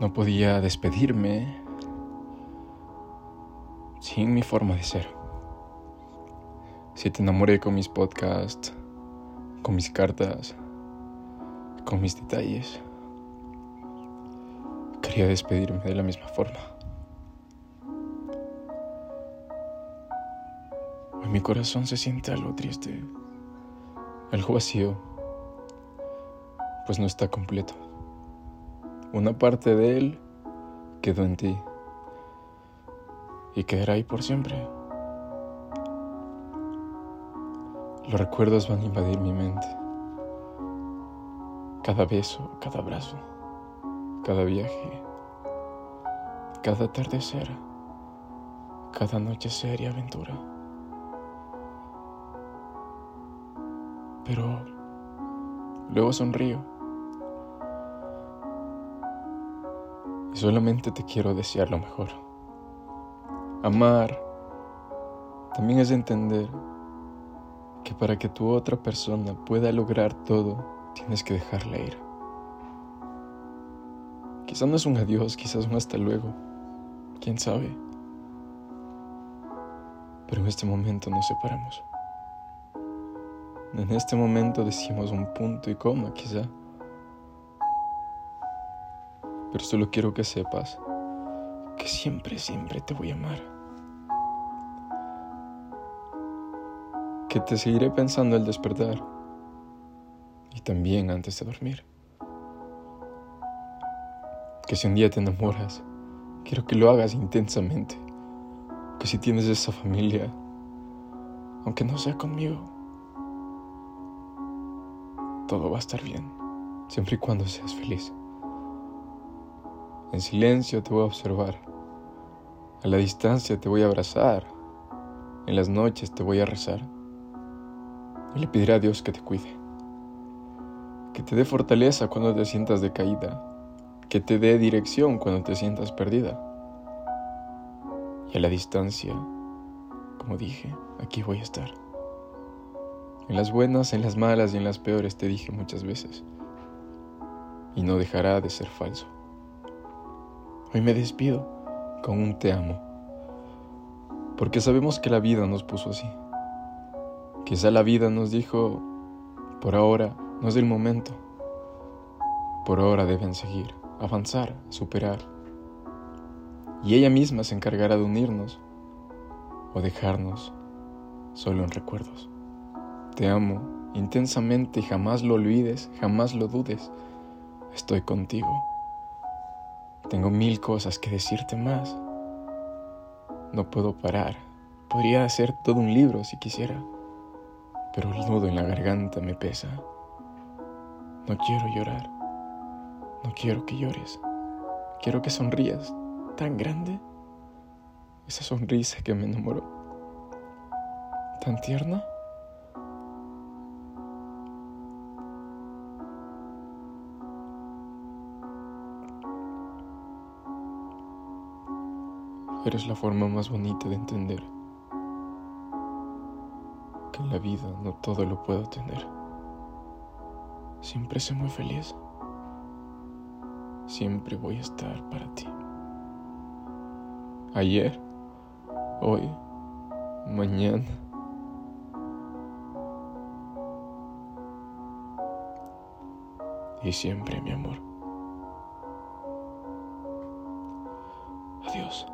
No podía despedirme sin mi forma de ser. Si te enamoré con mis podcasts, con mis cartas, con mis detalles, quería despedirme de la misma forma. En mi corazón se siente algo triste, algo vacío, pues no está completo. Una parte de él quedó en ti y quedará ahí por siempre. Los recuerdos van a invadir mi mente. Cada beso, cada abrazo, cada viaje, cada atardecer, cada noche seria aventura. Pero luego sonrío solamente te quiero desear lo mejor. Amar también es entender que para que tu otra persona pueda lograr todo, tienes que dejarla ir. Quizás no es un adiós, quizás un hasta luego, quién sabe. Pero en este momento nos separamos. En este momento decimos un punto y coma, quizá pero solo quiero que sepas que siempre, siempre te voy a amar. Que te seguiré pensando al despertar y también antes de dormir. Que si un día te enamoras, quiero que lo hagas intensamente. Que si tienes esa familia, aunque no sea conmigo, todo va a estar bien, siempre y cuando seas feliz. En silencio te voy a observar. A la distancia te voy a abrazar. En las noches te voy a rezar. Y le pediré a Dios que te cuide. Que te dé fortaleza cuando te sientas decaída. Que te dé dirección cuando te sientas perdida. Y a la distancia, como dije, aquí voy a estar. En las buenas, en las malas y en las peores te dije muchas veces. Y no dejará de ser falso. Hoy me despido con un te amo, porque sabemos que la vida nos puso así. Quizá la vida nos dijo, por ahora no es el momento, por ahora deben seguir, avanzar, superar. Y ella misma se encargará de unirnos o dejarnos solo en recuerdos. Te amo intensamente jamás lo olvides, jamás lo dudes. Estoy contigo. Tengo mil cosas que decirte más. No puedo parar. Podría hacer todo un libro si quisiera, pero el nudo en la garganta me pesa. No quiero llorar. No quiero que llores. Quiero que sonrías tan grande. Esa sonrisa que me enamoró. Tan tierna. Eres la forma más bonita de entender que en la vida no todo lo puedo tener. Siempre soy muy feliz. Siempre voy a estar para ti. Ayer, hoy, mañana. Y siempre, mi amor. Adiós.